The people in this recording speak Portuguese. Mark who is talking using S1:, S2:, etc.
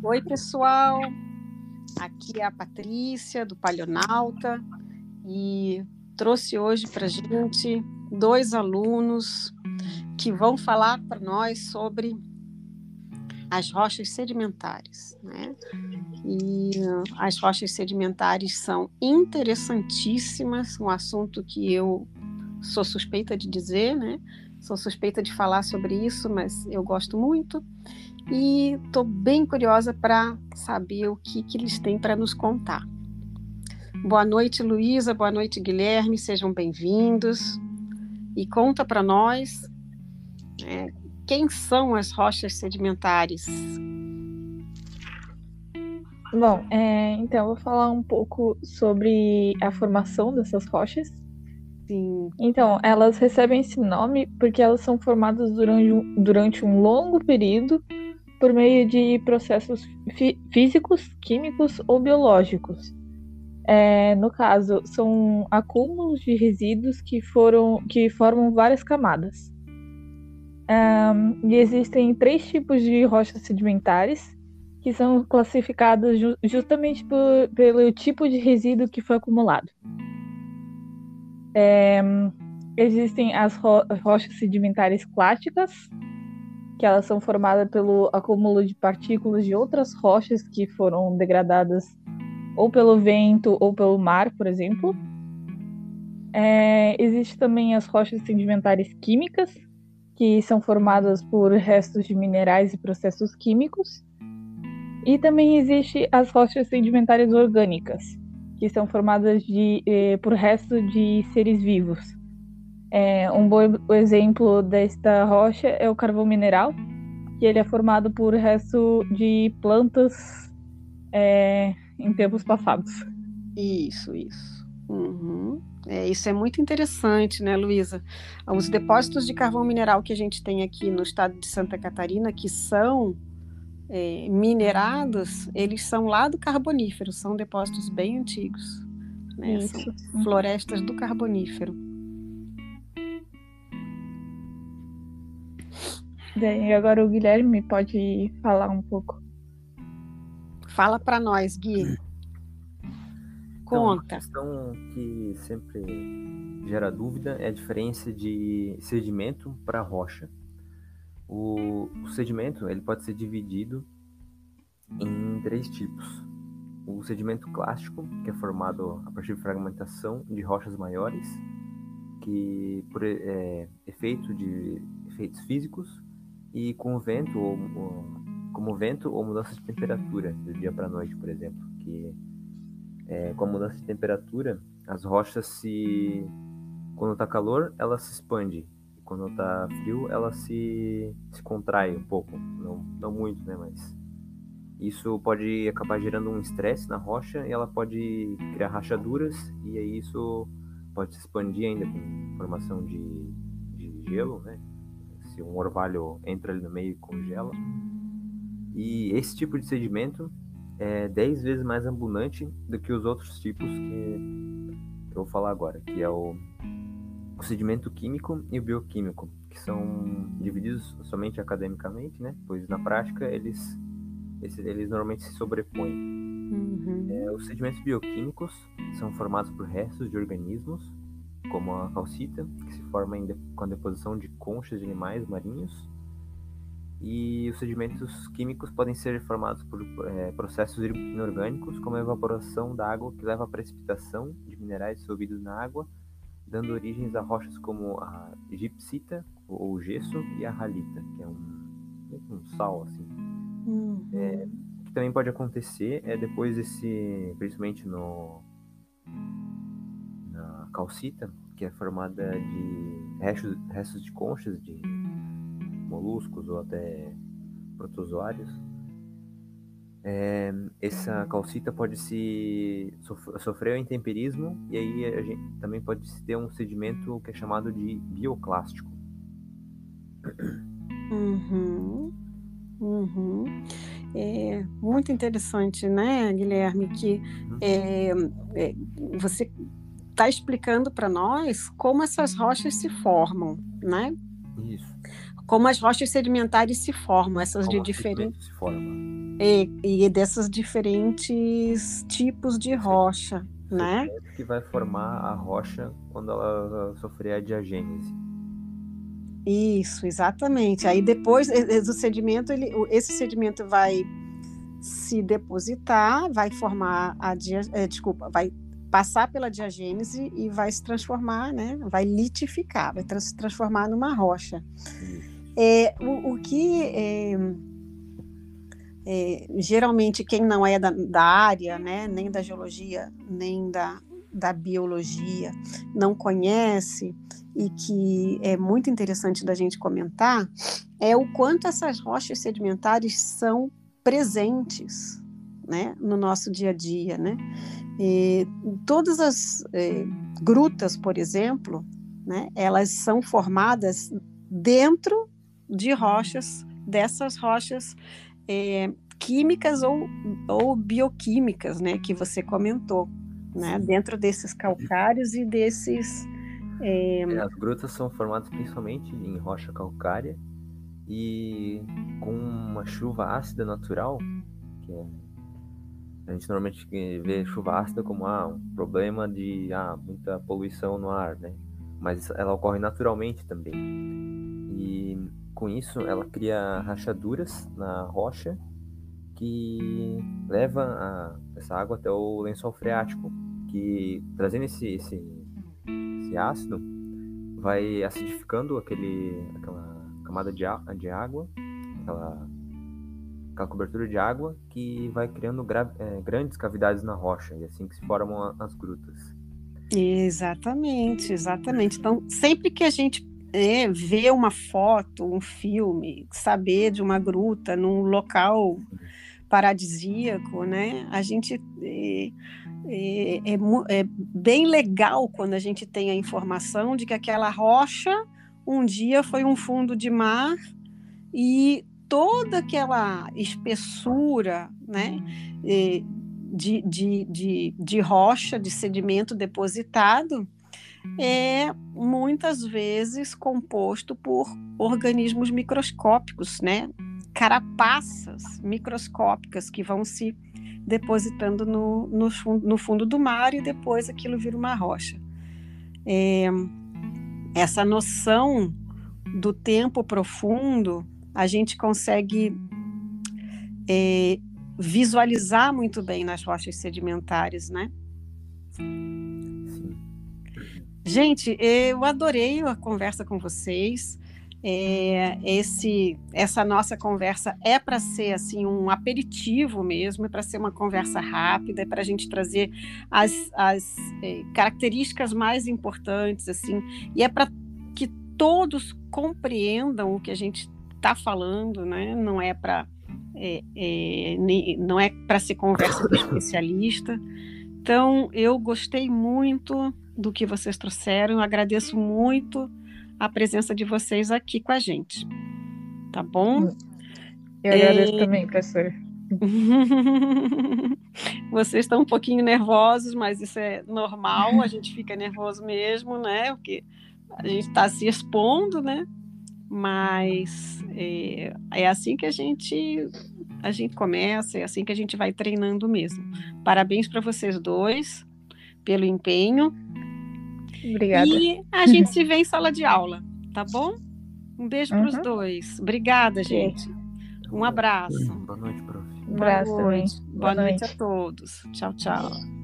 S1: Oi, pessoal. Aqui é a Patrícia, do Palionauta, e trouxe hoje para gente dois alunos que vão falar para nós sobre as rochas sedimentares. Né? E as rochas sedimentares são interessantíssimas, um assunto que eu sou suspeita de dizer, né? Sou suspeita de falar sobre isso, mas eu gosto muito e estou bem curiosa para saber o que, que eles têm para nos contar. Boa noite, Luísa. Boa noite, Guilherme. Sejam bem-vindos. E conta para nós é, quem são as rochas sedimentares.
S2: Bom, é, então eu vou falar um pouco sobre a formação dessas rochas
S1: Sim.
S2: Então, elas recebem esse nome porque elas são formadas durante durante um longo período por meio de processos fí físicos, químicos ou biológicos. É, no caso, são acúmulos de resíduos que, foram, que formam várias camadas. Um, e existem três tipos de rochas sedimentares que são classificadas ju justamente por, pelo tipo de resíduo que foi acumulado. É, existem as ro rochas sedimentares clásticas, que elas são formadas pelo acúmulo de partículas de outras rochas que foram degradadas ou pelo vento ou pelo mar, por exemplo. É, existe também as rochas sedimentares químicas, que são formadas por restos de minerais e processos químicos. E também existe as rochas sedimentares orgânicas, que são formadas de, eh, por resto de seres vivos. É, um bom exemplo desta rocha é o carvão mineral, que ele é formado por resto de plantas é, em tempos passados.
S1: Isso, isso. Uhum. É, isso é muito interessante, né, Luísa? Os depósitos de carvão mineral que a gente tem aqui no estado de Santa Catarina, que são é, minerados, eles são lá do Carbonífero, são depósitos bem antigos. Né? São florestas do Carbonífero.
S2: E agora o Guilherme pode falar um pouco.
S1: Fala para nós, Gui. Conta.
S3: Então, a questão que sempre gera dúvida é a diferença de sedimento para rocha. O, o sedimento ele pode ser dividido em três tipos. O sedimento clássico, que é formado a partir de fragmentação de rochas maiores, que por é, efeito de efeitos físicos e com vento ou, ou como vento ou mudança de temperatura do dia para noite, por exemplo, que é, com a mudança de temperatura as rochas se quando está calor ela se expande quando tá frio, ela se, se contrai um pouco. Não, não muito, né? Mas isso pode acabar gerando um estresse na rocha e ela pode criar rachaduras e aí isso pode se expandir ainda com formação de, de gelo, né? Se um orvalho entra ali no meio e congela. E esse tipo de sedimento é 10 vezes mais abundante do que os outros tipos que, eu vou falar agora, que é o o sedimento químico e o bioquímico, que são divididos somente academicamente, né? Pois na prática eles, eles normalmente se sobrepõem. Uhum. É, os sedimentos bioquímicos são formados por restos de organismos, como a calcita, que se forma de, com a deposição de conchas de animais marinhos. E os sedimentos químicos podem ser formados por é, processos inorgânicos, como a evaporação da água, que leva à precipitação de minerais dissolvidos na água dando origens a rochas como a gipsita, ou gesso, e a halita, que é um, um sal, assim. Uhum. É, o que também pode acontecer é depois desse, principalmente no calcita, que é formada de restos, restos de conchas de moluscos ou até protozoários, é, essa calcita pode se sofrer o intemperismo e aí a gente também pode ter um sedimento que é chamado de bioclástico.
S1: Uhum, uhum. É muito interessante, né, Guilherme, que uhum. é, é, você está explicando para nós como essas rochas se formam, né?
S3: Isso.
S1: Como as rochas sedimentares se formam, essas como de diferentes. E, e desses diferentes tipos de rocha, né?
S3: Que vai formar a rocha quando ela sofrer a diagênese.
S1: Isso, exatamente. Aí depois do sedimento, ele, esse sedimento vai se depositar, vai formar a dia, é, desculpa, vai passar pela diagênese e vai se transformar, né? Vai litificar, vai se transformar numa rocha. É, o, o, que é, é, geralmente quem não é da, da, área, né, nem da geologia, nem da, da biologia, não conhece e que é muito interessante da gente comentar é o quanto essas rochas sedimentares são presentes né, no nosso dia a dia. Né? E todas as eh, grutas, por exemplo, né, elas são formadas dentro de rochas, dessas rochas eh, químicas ou, ou bioquímicas, né, que você comentou, né, dentro desses calcários e desses.
S3: Eh... As grutas são formadas principalmente em rocha calcária e com uma chuva ácida natural, que é a gente normalmente vê chuva ácida como ah, um problema de ah, muita poluição no ar, né? Mas ela ocorre naturalmente também. E com isso ela cria rachaduras na rocha que leva a, essa água até o lençol freático, que trazendo esse, esse, esse ácido vai acidificando aquele, aquela camada de, de água, aquela aquela cobertura de água que vai criando é, grandes cavidades na rocha, e assim que se formam as grutas.
S1: Exatamente, exatamente. Então, sempre que a gente é, vê uma foto, um filme, saber de uma gruta num local paradisíaco, né? A gente é, é, é, é, bem legal quando a gente tem a informação de que aquela rocha um dia foi um fundo de mar e toda aquela espessura né, de, de, de, de rocha, de sedimento depositado, é muitas vezes composto por organismos microscópicos, né? carapaças microscópicas que vão se depositando no, no, no fundo do mar e depois aquilo vira uma rocha. É, essa noção do tempo profundo a gente consegue é, visualizar muito bem nas rochas sedimentares, né? Gente, eu adorei a conversa com vocês. É, esse, essa nossa conversa é para ser assim um aperitivo mesmo, é para ser uma conversa rápida, é para a gente trazer as, as é, características mais importantes assim, e é para que todos compreendam o que a gente está falando, né? Não é para é, é, não é para ser conversa de especialista. Então, eu gostei muito do que vocês trouxeram, eu agradeço muito a presença de vocês aqui com a gente. Tá bom?
S2: Eu agradeço é... também, professor.
S1: Vocês estão um pouquinho nervosos, mas isso é normal, a gente fica nervoso mesmo, né? Porque a gente está se expondo, né? Mas é, é, assim que a gente a gente começa, é assim que a gente vai treinando mesmo. Parabéns para vocês dois pelo empenho.
S2: Obrigada.
S1: E a gente se vê em sala de aula, tá bom? Um beijo uhum. para os dois. Obrigada, gente. Um abraço.
S3: Boa noite, prof.
S2: Um abraço
S1: Boa noite. Boa, Boa noite. noite a todos. Tchau, tchau.